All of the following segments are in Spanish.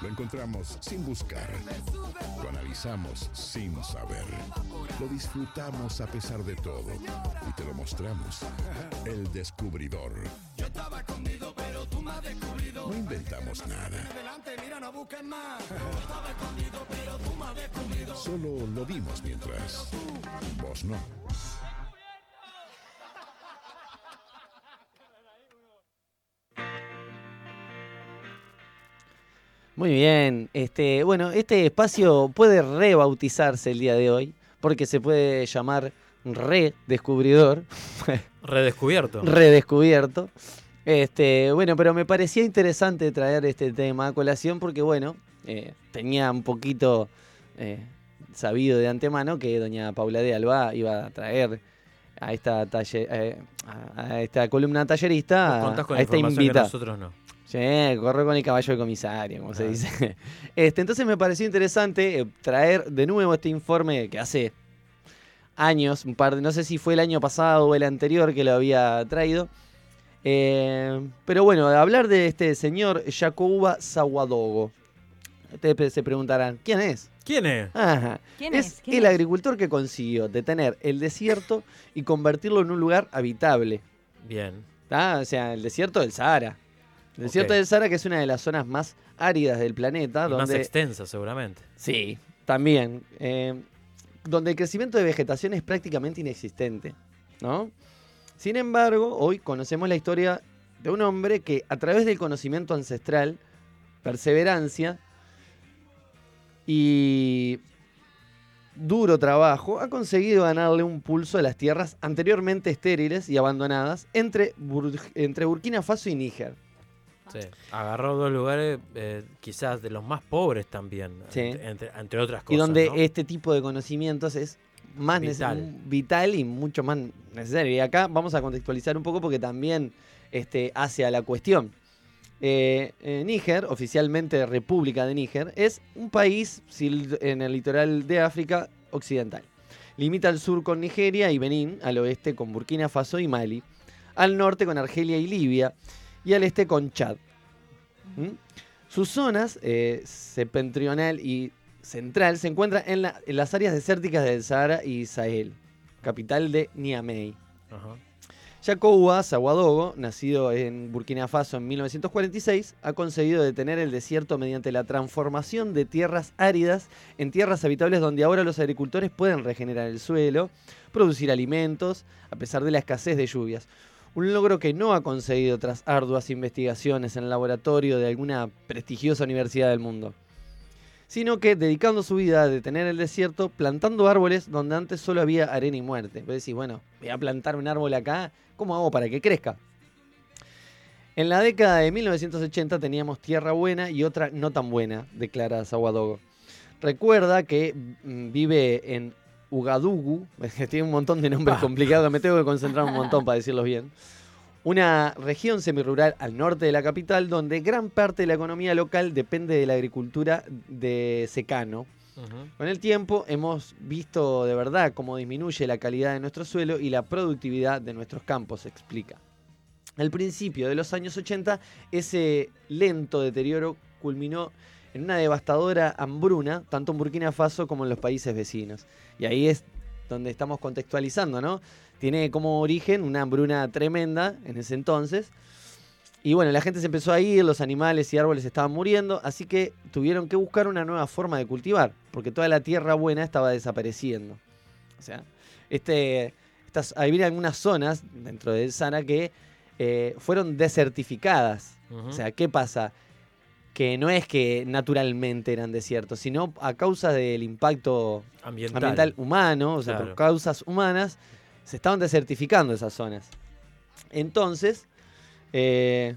Lo encontramos sin buscar. Lo analizamos sin saber. Lo disfrutamos a pesar de todo. Y te lo mostramos. El descubridor. No inventamos nada. Solo lo dimos mientras. Vos no. Muy bien. Este, bueno, este espacio puede rebautizarse el día de hoy, porque se puede llamar redescubridor. Redescubierto. redescubierto. Este, bueno, pero me parecía interesante traer este tema a colación porque, bueno, eh, tenía un poquito eh, sabido de antemano que doña Paula de Alba iba a traer a esta talle- eh, a a esta columna tallerista con a esta invitada. nosotros no. Sí, corre con el caballo de comisario, como se dice. Este, entonces me pareció interesante eh, traer de nuevo este informe que hace años, un par de, no sé si fue el año pasado o el anterior que lo había traído. Eh, pero bueno, hablar de este señor Jacoba Sawadogo. Ustedes se preguntarán, ¿quién es? ¿Quién es? Ajá. ¿Quién es, es? ¿Quién el es? agricultor que consiguió detener el desierto y convertirlo en un lugar habitable. Bien. ¿tá? O sea, el desierto del Sahara. El desierto Ok. del Sahara, que es una de las zonas más áridas del planeta. Y más donde, extensa, seguramente. sí, también. eh, donde el crecimiento de vegetación es prácticamente inexistente. ¿no? Sin embargo, hoy conocemos la historia de un hombre que, a través del conocimiento ancestral, perseverancia y duro trabajo, ha conseguido ganarle un pulso a las tierras anteriormente estériles y abandonadas entre, Bur- entre Burkina Faso y Níger. Sí. Agarró dos lugares, eh, quizás de los más pobres también, Sí. entre, entre- otras cosas. y donde ¿no? este tipo de conocimientos es más Vital. vital y mucho más necesario. Y acá vamos a contextualizar un poco porque también este, hace a la cuestión. Eh, eh, Níger, oficialmente República de Níger, es un país en el litoral de África occidental. Limita al sur con Nigeria y Benín, al oeste con Burkina Faso y Mali, al norte con Argelia y Libia y al este con Chad. ¿Mm? Sus zonas eh, septentrional y central se encuentran en, la- en las áreas desérticas del Sahara y Sahel, capital de Niamey. Ajá. Yacoua Sawadogo, nacido en Burkina Faso en 1946, ha conseguido detener el desierto mediante la transformación de tierras áridas en tierras habitables donde ahora los agricultores pueden regenerar el suelo, producir alimentos, a pesar de la escasez de lluvias. Un logro que no ha conseguido tras arduas investigaciones en el laboratorio de alguna prestigiosa universidad del mundo sino que dedicando su vida a detener el desierto, plantando árboles donde antes solo había arena y muerte. Vos decís, bueno, voy a plantar un árbol acá, ¿cómo hago para que crezca? En la década de 1980 teníamos tierra buena y otra no tan buena, declara Sawadogo. Recuerda que mm, vive en Ugadugu, que tiene un montón de nombres Ah. complicados, me tengo que concentrar un montón para decirlos bien. Una región semirural al norte de la capital donde gran parte de la economía local depende de la agricultura de secano. Con el tiempo hemos visto de verdad cómo disminuye la calidad de nuestro suelo y la productividad de nuestros campos, explica. Al principio de los años 80, ese lento deterioro culminó en una devastadora hambruna, tanto en Burkina Faso como en los países vecinos. Y ahí es donde estamos contextualizando, ¿no? Tiene como origen una hambruna tremenda en ese entonces. Y bueno, la gente se empezó a ir, los animales y árboles estaban muriendo, así que tuvieron que buscar una nueva forma de cultivar, porque toda la tierra buena estaba desapareciendo. O sea, este, estas, había algunas zonas dentro del Sahara que eh, fueron desertificadas. O sea, ¿qué pasa? Que no es que naturalmente eran desiertos, sino a causa del impacto ambiental. ambiental humano, o sea, Claro. por causas humanas, se estaban desertificando esas zonas. Entonces, eh,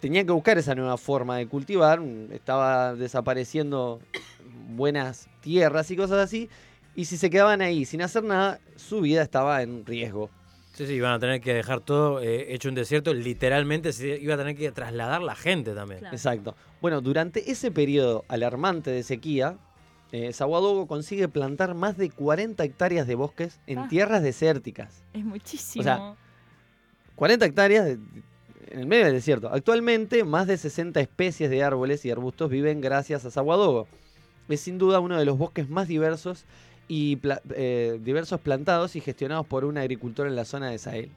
tenía que buscar esa nueva forma de cultivar, estaba desapareciendo buenas tierras y cosas así, y si se quedaban ahí sin hacer nada, su vida estaba en riesgo. Sí, sí, iban a tener que dejar todo eh, hecho un desierto. Literalmente se iba a tener que trasladar la gente también. Claro. Exacto. Bueno, durante ese periodo alarmante de sequía, eh, consigue plantar más de 40 hectáreas de bosques en Ah. tierras desérticas. Es muchísimo. O sea, 40 hectáreas de- en el medio del desierto. Actualmente, más de 60 especies de árboles y arbustos viven gracias a Saguadogo. Es sin duda uno de los bosques más diversos y pla- eh, diversos plantados y gestionados por un agricultor en la zona de Sahel.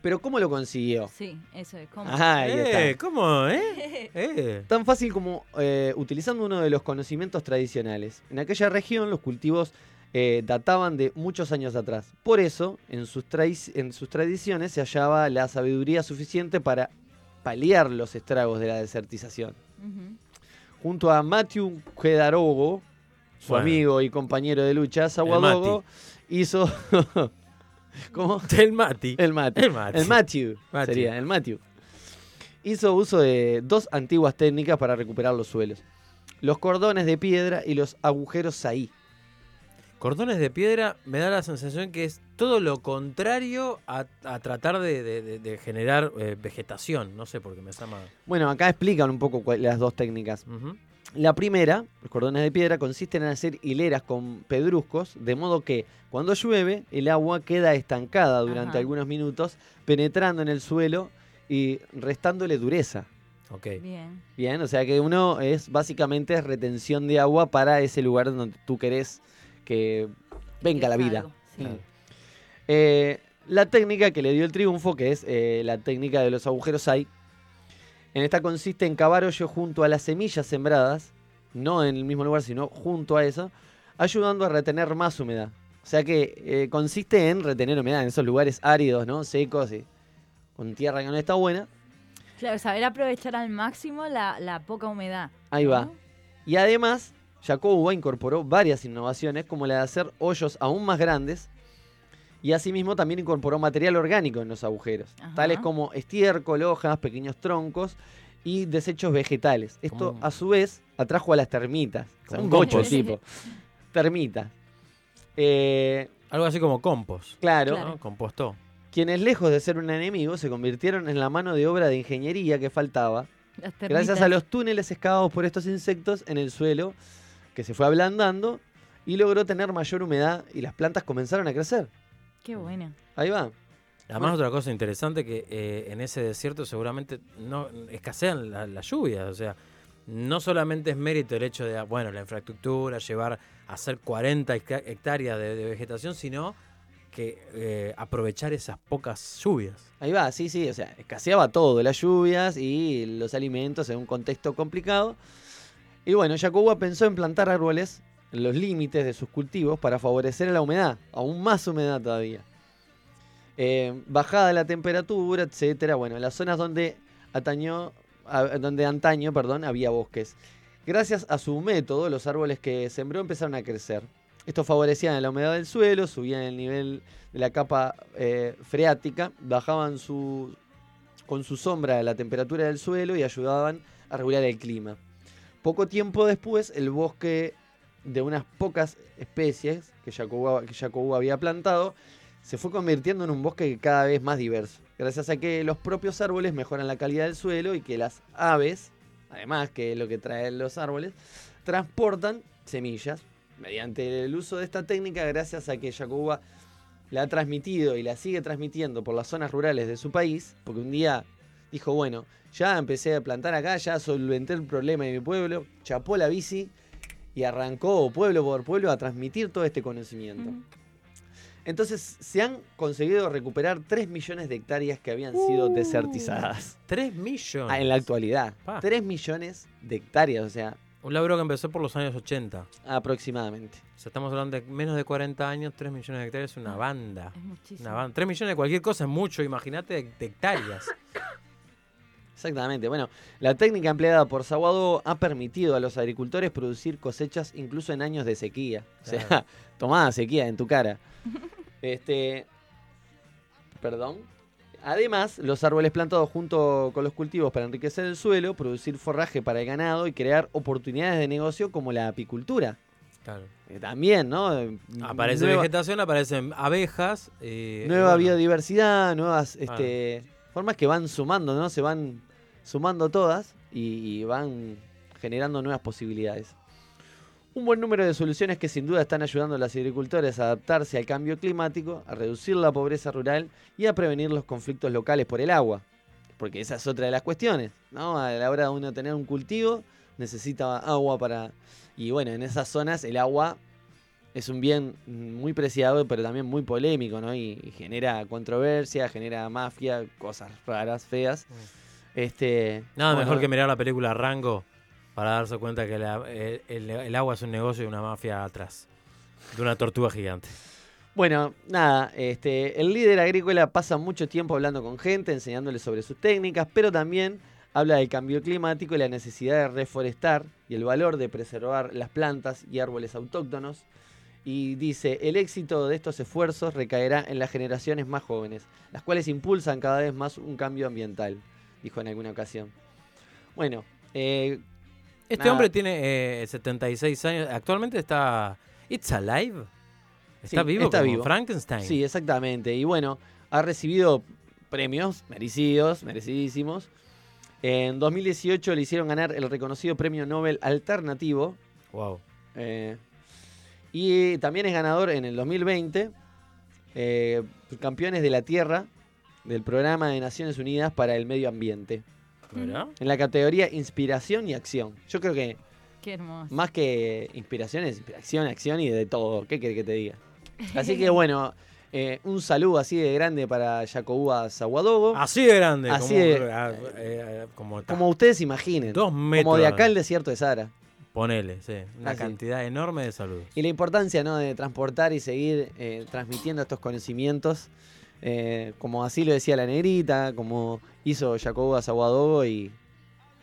Pero ¿cómo lo consiguió? Sí, eso es como. Ajá, ahí Eh, está. ¿Cómo, eh? Eh. Tan fácil como eh, utilizando uno de los conocimientos tradicionales. En aquella región los cultivos eh, databan de muchos años atrás. Por eso, en sus, trai- en sus tradiciones se hallaba la sabiduría suficiente para paliar los estragos de la desertización. Junto a Matthew Kedarogo, su Bueno. amigo y compañero de lucha, Sawadogo hizo... ¿Cómo? El Mati. El Mati. El Mati. El Matthew. Matthew. Sería, el Matthew. Hizo uso de dos antiguas técnicas para recuperar los suelos. Los cordones de piedra y los agujeros saí. Cordones de piedra me da la sensación que es todo lo contrario a, a tratar de, de- de- de generar eh, vegetación. No sé por qué me llama. Bueno, acá explican un poco cuál- las dos técnicas. La primera, los cordones de piedra, consisten en hacer hileras con pedruscos, de modo que cuando llueve el agua queda estancada durante Ajá. algunos minutos, penetrando en el suelo y restándole dureza. Ok. Bien. Bien, o sea que uno es básicamente retención de agua para ese lugar donde tú querés que venga la vida. sí. Claro. Eh, la técnica que le dio el triunfo, que es eh, la técnica de los agujeros hay, en esta consiste en cavar hoyo junto a las semillas sembradas, no en el mismo lugar, sino junto a eso, ayudando a retener más humedad. O sea que eh, consiste en retener humedad en esos lugares áridos, ¿no? Secos y con tierra que no está buena. Claro, saber aprovechar al máximo la, la poca humedad. Ahí va. Y además, Jacobo incorporó varias innovaciones, como la de hacer hoyos aún más grandes. Y asimismo también incorporó material orgánico en los agujeros, Ajá. tales como estiércol, hojas, pequeños troncos y desechos vegetales. Esto un- a su vez atrajo a las termitas. O sea, Como un compost. tipo. Termitas. Eh, Algo así como compost. claro, Claro. ¿no? Compostó. quienes lejos de ser un enemigo se convirtieron en la mano de obra de ingeniería que faltaba Gracias a los túneles excavados por estos insectos en el suelo, que se fue ablandando y logró tener mayor humedad y las plantas comenzaron a crecer. Qué buena. Ahí va. Además, otra cosa interesante que eh, en ese desierto seguramente no escasean la- las lluvias. O sea, no solamente es mérito el hecho de, bueno, la infraestructura, llevar a hacer 40 hecta- hectáreas de, de vegetación, sino que eh, aprovechar esas pocas lluvias. Ahí va, sí, sí, o sea, escaseaba todo, las lluvias y los alimentos en un contexto complicado. Y bueno, Jacobo pensó en plantar árboles los límites de sus cultivos para favorecer la humedad, aún más humedad todavía. Eh, bajada la temperatura, etcétera. Bueno, en las zonas donde atañó, donde antaño, perdón, había bosques. Gracias a su método, los árboles que sembró empezaron a crecer. Esto favorecía la humedad del suelo, subían el nivel de la capa eh, freática, bajaban su, con su sombra la temperatura del suelo y ayudaban a regular el clima. Poco tiempo después, el bosque de unas pocas especies que Jacobo, que había plantado se fue convirtiendo en un bosque cada vez más diverso, gracias a que los propios árboles mejoran la calidad del suelo y que las aves, además que es lo que traen los árboles, transportan semillas. Mediante el uso de esta técnica, gracias a que Jacoba la ha transmitido y la sigue transmitiendo por las zonas rurales de su país, porque un día dijo, bueno, ya empecé a plantar acá, ya solventé el problema de mi pueblo, chapó la bici y arrancó pueblo por pueblo a transmitir todo este conocimiento. Entonces se han conseguido recuperar 3 millones de hectáreas que habían sido Uh. desertizadas. 3 millones. Ah, en la actualidad. Pa. 3 millones de hectáreas, o sea, Un laburo que empezó por los años 80. aproximadamente. O sea, estamos hablando de menos de 40 años, 3 millones de hectáreas es una banda. Es muchísimo. Una banda. 3 millones de cualquier cosa es mucho, imagínate de, de hectáreas. Exactamente. Bueno, la técnica empleada por Saguado ha permitido a los agricultores producir cosechas incluso en años de sequía. O sea, tomada sequía en tu cara. Este. Perdón. Además, los árboles plantados junto con los cultivos para enriquecer el suelo, producir forraje para el ganado y crear oportunidades de negocio como la apicultura. Claro. Eh, También, ¿no? Eh, Aparece nueva- vegetación, aparecen abejas. eh, nueva bueno, biodiversidad, nuevas este, formas que van sumando, ¿no? Se van sumando todas y, van generando nuevas posibilidades. Un buen número de soluciones que sin duda están ayudando a los agricultores a adaptarse al cambio climático, a reducir la pobreza rural y a prevenir los conflictos locales por el agua. porque esa es otra de las cuestiones, ¿no? A la hora de uno tener un cultivo, necesita agua para... Y bueno, en esas zonas el agua es un bien muy preciado, pero también muy polémico, ¿no? Y, y genera controversia, genera mafia, cosas raras, feas. Este, Nada bueno, mejor que mirar la película Rango para darse cuenta que la- el, el- el agua es un negocio y una mafia atrás. De una tortuga gigante. Bueno, nada, este, el líder agrícola pasa mucho tiempo hablando con gente, enseñándoles sobre sus técnicas, pero también habla del cambio climático y la necesidad de reforestar y el valor de preservar las plantas y árboles autóctonos. Y dice, el éxito de estos esfuerzos recaerá en las generaciones más jóvenes, las cuales impulsan cada vez más un cambio ambiental, dijo en alguna ocasión. Bueno, eh, Este Nada. hombre tiene eh, 76 años. Actualmente está. ¿It's alive? ¿Está Sí, vivo? está como vivo. Frankenstein. Sí, exactamente. Y bueno, ha recibido premios merecidos, merecidísimos. En 2018 le hicieron ganar el reconocido premio Nobel Alternativo. Wow. eh, y también es ganador en el 2020, eh, campeones de la Tierra del Programa de Naciones Unidas para el Medio Ambiente. ¿Verdad? En la categoría Inspiración y Acción. Yo creo que Qué hermoso. más que inspiración es inspiración, acción y de todo. ¿Qué querés que te diga? Así que bueno, eh, un saludo así de grande para Jacoba Zaguadogo. Así de grande. Así como, de- eh, eh, como, ustedes imaginen. dos metros. Como de acá al desierto de Sahara. Ponele, sí. Una cantidad enorme de saludos. Y la importancia ¿no? de transportar y seguir eh, transmitiendo estos conocimientos. eh, como así lo decía la negrita, como hizo Jacoba Zaguadogo y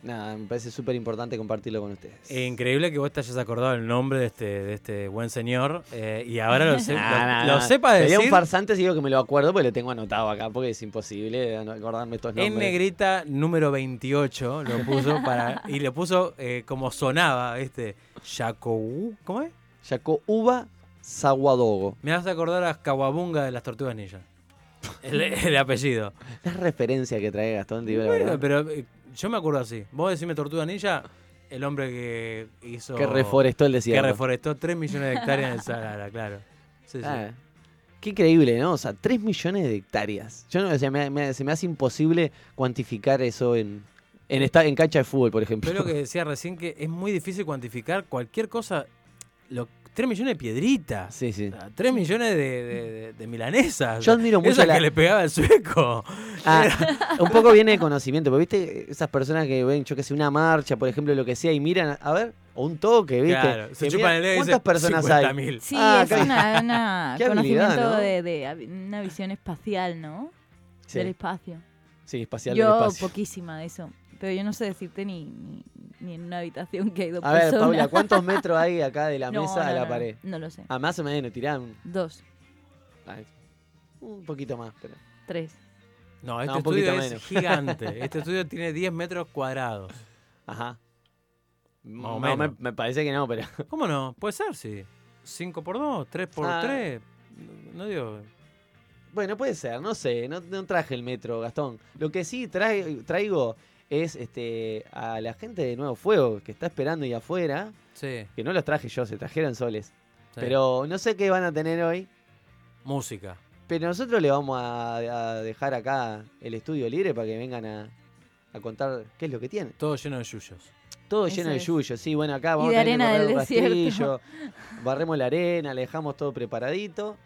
nada, me parece súper importante compartirlo con ustedes. Eh, Increíble que vos te hayas acordado el nombre de este, de este buen señor eh, y ahora lo, Nah, lo, nah, lo nah. sepa Sería decir un farsante si digo que me lo acuerdo porque lo tengo anotado acá porque es imposible acordarme estos nombres. en negrita número 28 lo puso para y le puso eh, como sonaba, ¿viste? Yakou, ¿cómo es? Jacoba Zaguadogo. Me vas a acordar a Kawabunga de las Tortugas Ninja. El, el apellido. La referencia que trae Gastón, la Bueno, verdad. pero yo me acuerdo así. Vos decime Tortuga Ninja, el hombre que hizo Que reforestó el que desierto. reforestó 3 millones de hectáreas en el Sahara, claro. Sí, sí. Ah, qué increíble, ¿no? O sea, 3 millones de hectáreas. Yo no, o sea, me- me- se me hace imposible cuantificar eso en, en, esta, en cancha de fútbol, por ejemplo. Pero lo que decía recién que es muy difícil cuantificar cualquier cosa. Lo, 3 millones de piedritas. Sí, sí. 3 millones de, de- de- de milanesas. Yo admiro mucho Esa la- que le pegaba el sueco. Ah, un poco viene de conocimiento, porque viste esas personas que ven, yo que sé, una marcha, por ejemplo, lo que sea, y miran, a ver, o un toque, ¿viste? Claro, se Que chupan el dedo ¿Cuántas personas 50.000. hay? Sí, Ah, es una, una conocimiento ¿no? de, una visión espacial, ¿no? Del espacio. sí, espacial del Yo espacio. poquísima de eso. Pero yo no sé decirte ni, ni, ni en una habitación que hay dos A ver, personas. Paula, ¿cuántos metros hay acá de la No, mesa a la no, pared? No lo sé. Ah, más o menos, tirán Dos, un poquito más, pero... tres. No, este No, un poquito estudio es menos. gigante. Este estudio tiene 10 metros cuadrados. Ajá. Más o No, menos. me, me parece que no, pero... ¿Cómo no? Puede ser, sí. 5 por 2, 3 por Ah. 3. No digo. Bueno, puede ser, no sé, no, no traje el metro, Gastón. Lo que sí trae- traigo es este a la gente de Nuevo Fuego que está esperando ahí afuera, Sí. que no los traje yo, se trajeron soles. sí. Pero no sé qué van a tener hoy, Música. pero nosotros le vamos a, a dejar acá el estudio libre para que vengan a, a contar qué es lo que tienen. Todo lleno de yuyos. Todo Eso lleno de es. yuyo, sí, bueno, acá vamos de a tener que arena del un desierto. rastrillo, barremos la arena, le dejamos todo preparadito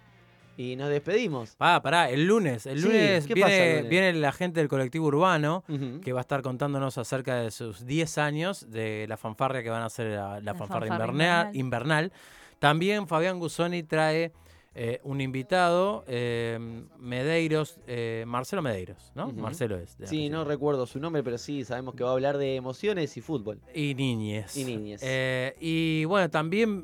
y nos despedimos. Ah, pará, el lunes. El Sí, lunes, ¿qué pasa el viene, lunes? viene la gente del colectivo urbano que va a estar contándonos acerca de sus 10 años de la fanfarria que van a hacer la, la La fanfarria fanfarria invernal, invernal. También Fabián Gusoni trae eh, un invitado, eh, Medeiros, eh, Marcelo Medeiros, ¿no? Marcelo es. Sí, apellido. no recuerdo su nombre, pero sí sabemos que va a hablar de emociones y fútbol. Y niñez. Y niñez. Y bueno, también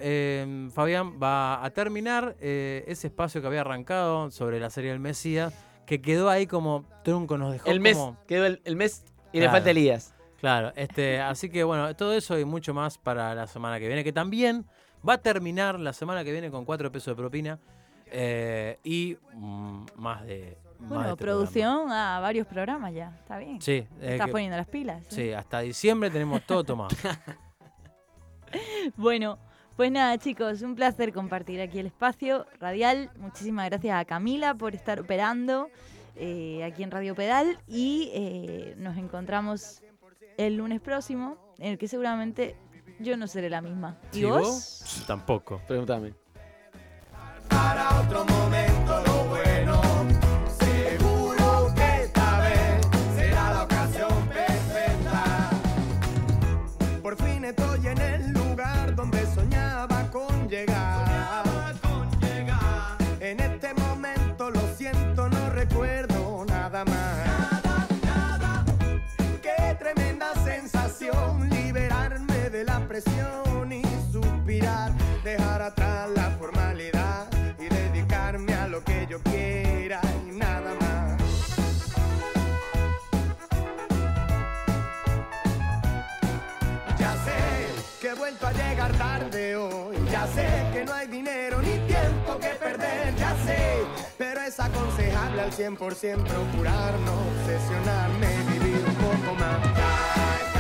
Fabián va a terminar ese espacio que había arrancado sobre la serie del Mesías, que quedó ahí como trunco, nos dejó El mes, como... quedó el, el mes y le falta Elías. Claro, este, así que bueno, todo eso y mucho más para la semana que viene, que también va a terminar la semana que viene con cuatro pesos de propina eh, y mm, más de... más de Bueno, este producción a varios programas ya. Está bien. Sí, eh, Estás que- poniendo las pilas. ¿eh? sí, hasta diciembre tenemos todo tomado. Bueno, pues nada, chicos, un placer compartir aquí el espacio radial. Muchísimas gracias a Camila por estar operando. eh, aquí en Radio Pedal y eh, nos encontramos el lunes próximo, en el que seguramente yo no seré la misma. ¿Y ¿Sí, vos? Tampoco. Pregúntame. para otro momento lo bueno. Seguro que esta vez será la ocasión perfecta. Por fin estoy en el lugar donde soñaba con llegar. En este momento lo siento, no recuerdo nada más. Qué tremenda sensación la presión y suspirar, dejar atrás la formalidad y dedicarme a lo que yo quiera y nada más. Ya sé que he vuelto a llegar tarde hoy, ya sé que no hay dinero ni tiempo que perder, ya sé, pero es aconsejable al 100% procurar no obsesionarme, vivir un poco más.